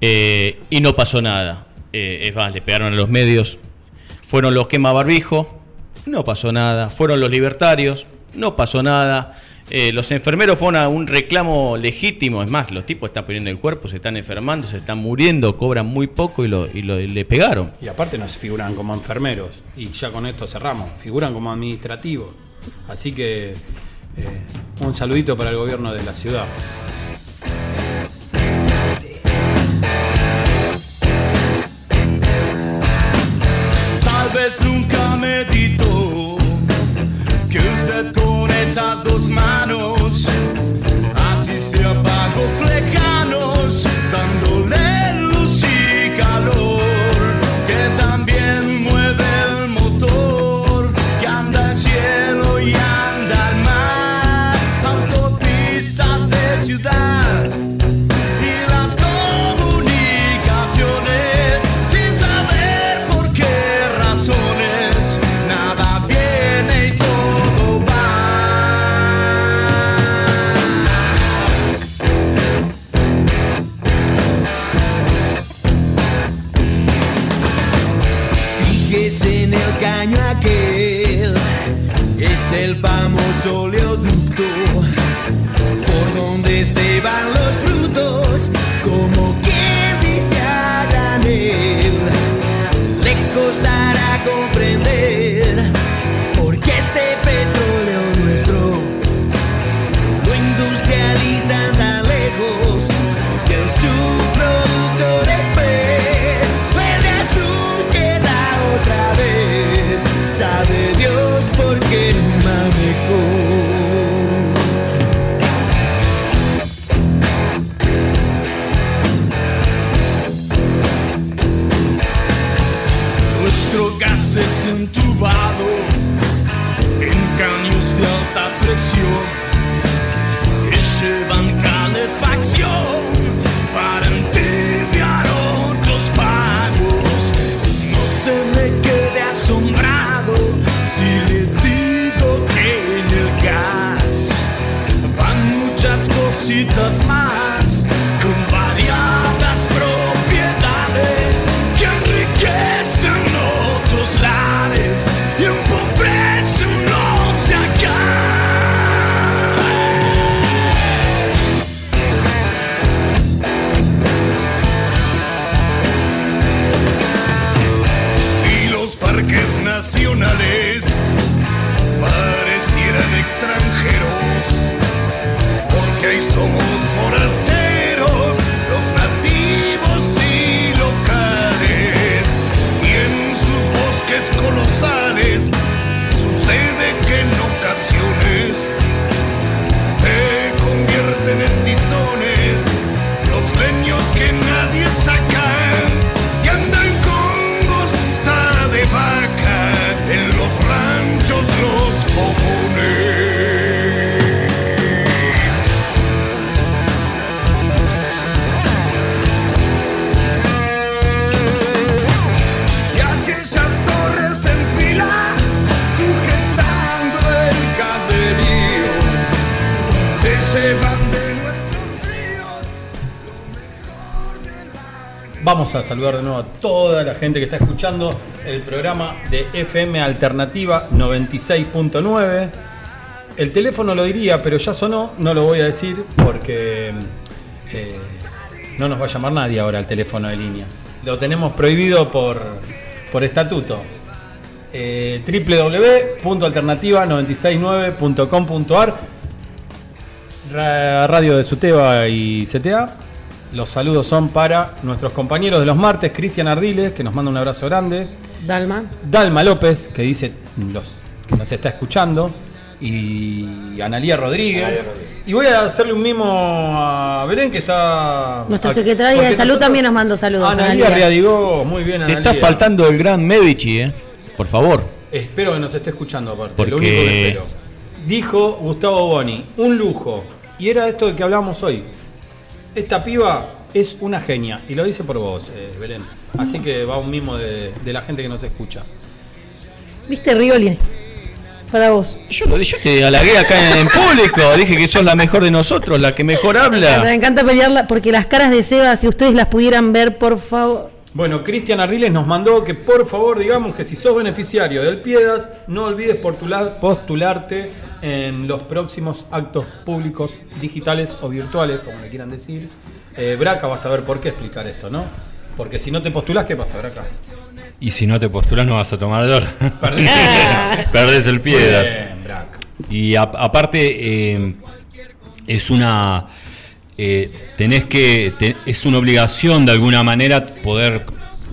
eh, y no pasó nada. Eh, es más, le pegaron a los medios. Fueron los quema barbijo, no pasó nada. Fueron los libertarios, no pasó nada. Eh, los enfermeros fueron a un reclamo legítimo. Es más, los tipos están poniendo el cuerpo, se están enfermando, se están muriendo, cobran muy poco y, lo, y lo- y le pegaron. Y aparte no se figuran como enfermeros. Y ya con esto cerramos. Figuran como administrativos. Así que eh, un saludito para el gobierno de la ciudad. Tal vez nunca meditó que usted esas dos manos saludar de nuevo a toda la gente que está escuchando el programa de FM Alternativa 96.9. El teléfono lo diría, pero ya sonó, no lo voy a decir porque eh, no nos va a llamar nadie ahora al teléfono de línea. Lo tenemos prohibido por, por estatuto. Eh, www.alternativa969.com.ar Ra- Radio de Suteba y CTA. Los saludos son para nuestros compañeros de los martes, Cristian Ardiles, que nos manda un abrazo grande. Dalma. Dalma López, que dice los, que nos está escuchando. Y Analía Rodríguez. Y voy a hacerle un mimo a Belén, que está. Nuestra secretaria de Salud también nos mandó saludos. Analía Analía. Riadigó, muy bien, Te Analía. está faltando el gran Medici, ¿eh? Por favor. Espero que nos esté escuchando aparte. Porque- Lo único que espero. Dijo Gustavo Boni, un lujo. Y era esto de que hablamos hoy. Esta piba es una genia. Y lo dice por vos, eh, Belén. Así que va un mimo de, de la gente que nos escucha. ¿Viste, Rigoli? Para vos. Yo lo yo te halagué acá en público. Dije que sos la mejor de nosotros, la que mejor Me habla. encanta pelearla porque las caras de Seba, si ustedes las pudieran ver, por favor. Bueno, Cristian Arriles nos mandó que por favor digamos que si sos beneficiario del Piedas, no olvides postula- postularte en los próximos actos públicos digitales o virtuales, como le quieran decir. Eh, Braca va a saber por qué explicar esto, ¿no? Porque si no te postulás, ¿qué pasa, Braca? Y si no te postulas, no vas a tomar dolor. Perdés. *laughs* Perdés el piedras. *laughs* Bien, Braca. Y a- aparte, eh, es una. eh, tenés que. te- es una obligación de alguna manera poder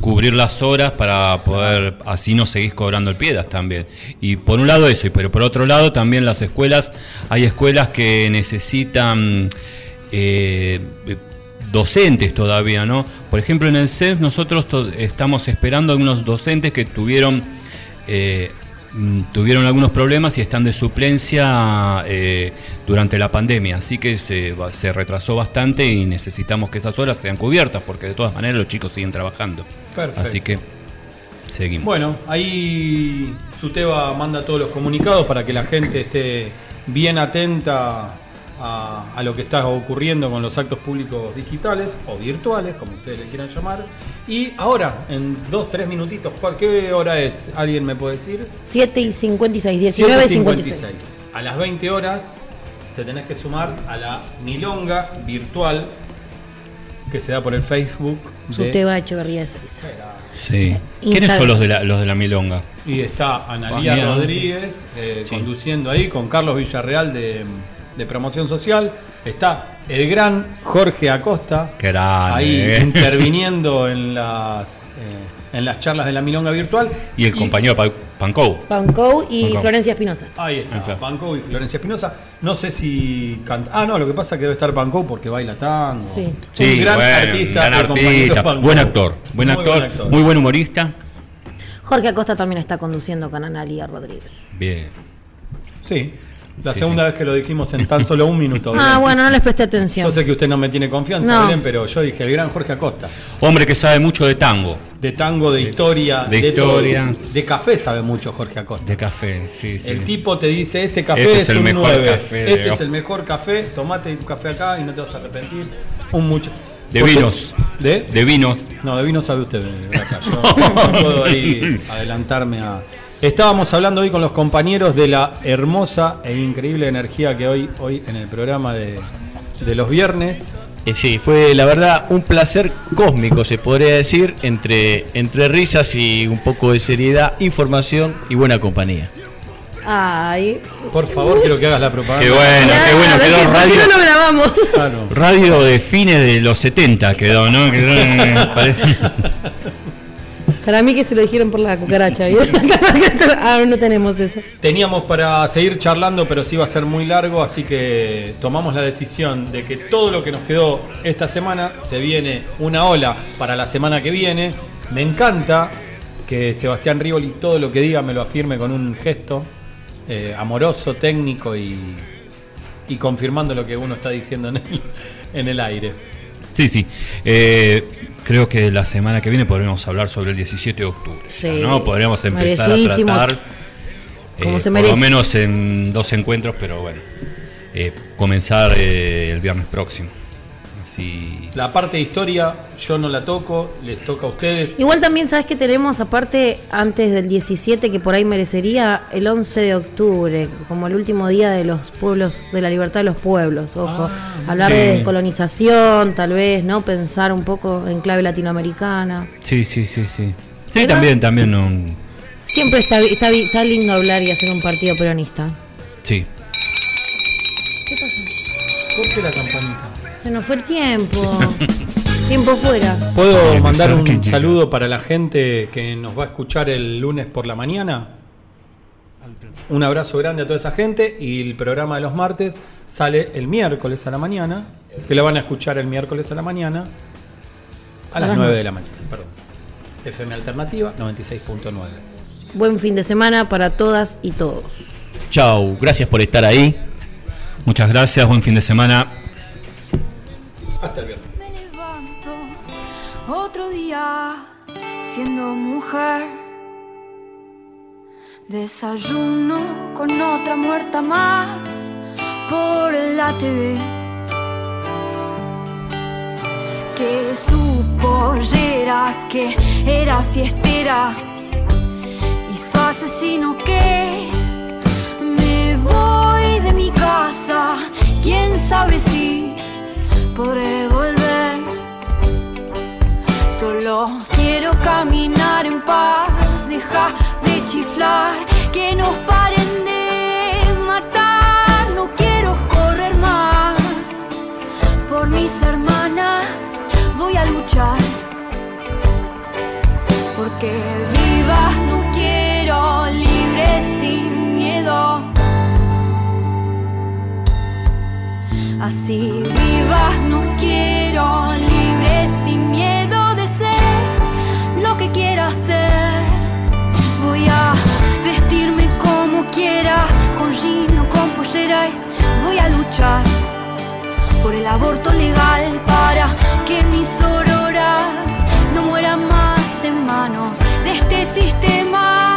cubrir las horas para poder. Así no seguís cobrando el piedras también. Y por un lado eso, y pero por otro lado también las escuelas. Hay escuelas que necesitan. eh, docentes todavía, ¿no? Por ejemplo, en el CENS nosotros estamos esperando algunos docentes que tuvieron eh, tuvieron algunos problemas y están de suplencia eh, durante la pandemia, así que se, retrasó bastante y necesitamos que esas horas sean cubiertas porque de todas maneras los chicos siguen trabajando. Perfecto. Así que seguimos. Bueno, ahí Suteba manda todos los comunicados para que la gente esté bien atenta a, a lo que está ocurriendo con los actos públicos digitales o virtuales, como ustedes le quieran llamar. Y ahora, en dos, tres minutitos, ¿cuál- ¿qué hora es? ¿Alguien me puede decir? 7 y 56, 19 y 56. 7:56. A las 20 horas te tenés que sumar a la milonga virtual que se da por el Facebook de Suteba Echeverría 6. Sí. ¿Quiénes Instagram. son los de la, los de la milonga? Y está Analía mira. Rodríguez eh, Sí. conduciendo ahí con Carlos Villarreal de, de Promoción Social. Está el gran Jorge Acosta grande, ahí eh. *laughs* interviniendo en las eh, en las charlas de la Milonga Virtual. Y el compañero Pa- Pancou. Pancou y Pancou. Florencia Espinosa. Ahí está, Exacto. Pancou y Florencia Espinosa. No sé si canta. Ah, no, lo que pasa es que debe estar Pancou porque baila tango. Sí. Un Sí, gran bueno, artista. gran artista, Pancou. buen actor, buen Muy actor, muy buen humorista. Jorge Acosta también está conduciendo con Analia Rodríguez. Bien. Sí. La Sí, segunda sí. vez que lo dijimos en tan solo un minuto. *laughs* Ah, bueno, no les presté atención. Yo sé que usted no me tiene confianza, No. Belén, pero yo dije el gran Jorge Acosta. Hombre que sabe mucho de tango, De tango, de historia, de historia. todo. De café sabe mucho Jorge Acosta. de café, sí, sí. El tipo te dice, este café Este es, es el un mejor 9, café de- este es el mejor café, tomate un café acá y no te vas a arrepentir. Un mucho. De Porque- vinos. ¿De? De vinos. No, de vino sabe usted, Braca. Yo *laughs* no puedo ahí adelantarme a. Estábamos hablando hoy con los compañeros de la hermosa e increíble energía que hoy, hoy en el programa de, de los viernes. Eh, sí, fue la verdad un placer cósmico, se podría decir, entre, entre risas y un poco de seriedad, información y buena compañía. Ay. Por favor, quiero que hagas la propaganda. Qué bueno, qué bueno, quedó ¿por qué radio. no lo grabamos? Claro. Radio de fines de los 70 quedó, ¿no? Quedó, *laughs* Para mí que se lo dijeron por la cucaracha. ¿vio? *laughs* *laughs* ah, no tenemos eso. Teníamos para seguir charlando, pero sí va a ser muy largo, así que tomamos la decisión de que todo lo que nos quedó esta semana se viene una ola para la semana que viene. Me encanta que Sebastián Rivoli todo lo que diga me lo afirme con un gesto eh, amoroso, técnico y, y confirmando lo que uno está diciendo en el, en el aire. Sí, sí. Eh, creo que la semana que viene podremos hablar sobre el 17 de octubre. Sí. ¿no? Podríamos empezar a tratar. Como eh, se por merece. lo menos en dos encuentros, pero bueno. eh, comenzar eh, el viernes próximo. Así. La parte de historia yo no la toco, les toca a ustedes. Igual también sabes que tenemos aparte antes del 17 que por ahí merecería el 11 de octubre como el último día de los pueblos de la libertad de los pueblos, ojo, hablar sí. de descolonización, tal vez, ¿no? Pensar un poco en clave latinoamericana. Sí, sí, sí, sí. Sí, ¿Verdad? también, también. no, Siempre está, está, está lindo hablar y hacer un partido peronista. sí. ¿Qué pasa? Corte la campanita. Se nos fue el tiempo. *laughs* tiempo fuera. ¿Puedo mandar un saludo para la gente que nos va a escuchar el lunes por la mañana? Un abrazo grande a toda esa gente y el programa de los martes sale el miércoles a la mañana, que lo van a escuchar el miércoles a la mañana a las las 9 nueve. de la mañana, perdón. FM Alternativa 96.9. Buen fin de semana para todas y todos. Chau, gracias por estar ahí. Muchas gracias, buen fin de semana. Hasta el viernes. Me levanto otro día siendo mujer. Desayuno con otra muerta más por la TV. Que su pollera que era fiestera y su asesino que me voy sabe si podré Quiero caminar en paz, deja de chiflar, que nos paren de matar. No quiero correr más por mis hermanas, voy a luchar. Porque vivas no quiero, libre sin miedo. Así vivas no quiero, con jean con pollera y voy a luchar por el aborto legal para que mis auroras no mueran más en manos de este sistema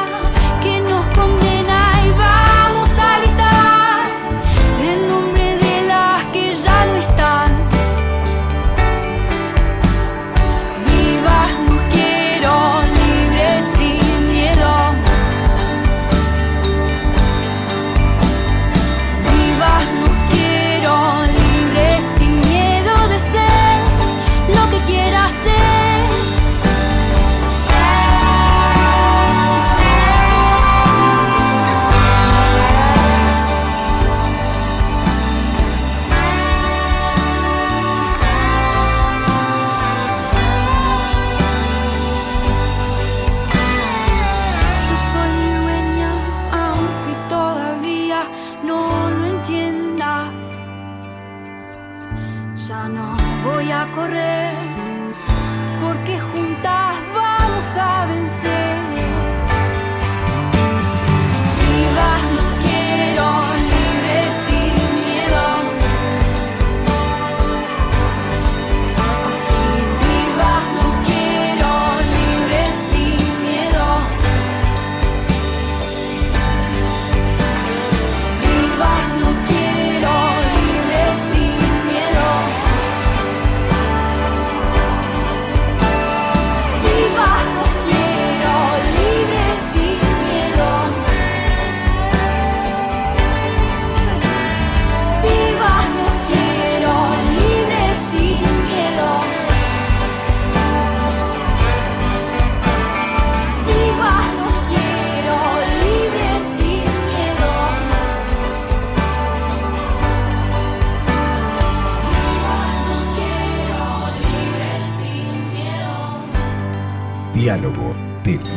no voy a correr, porque juntas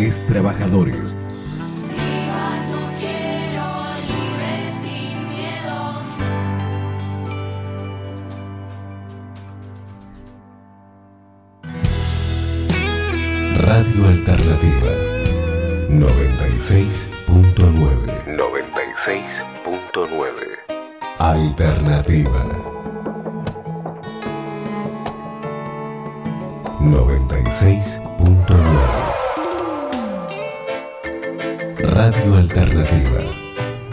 de tres trabajadores. Radio Alternativa 96.9 96.9 Alternativa 96.9 Radio Alternativa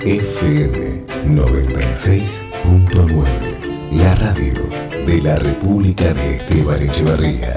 FM 96.9 La radio de la República de Esteban Echevarría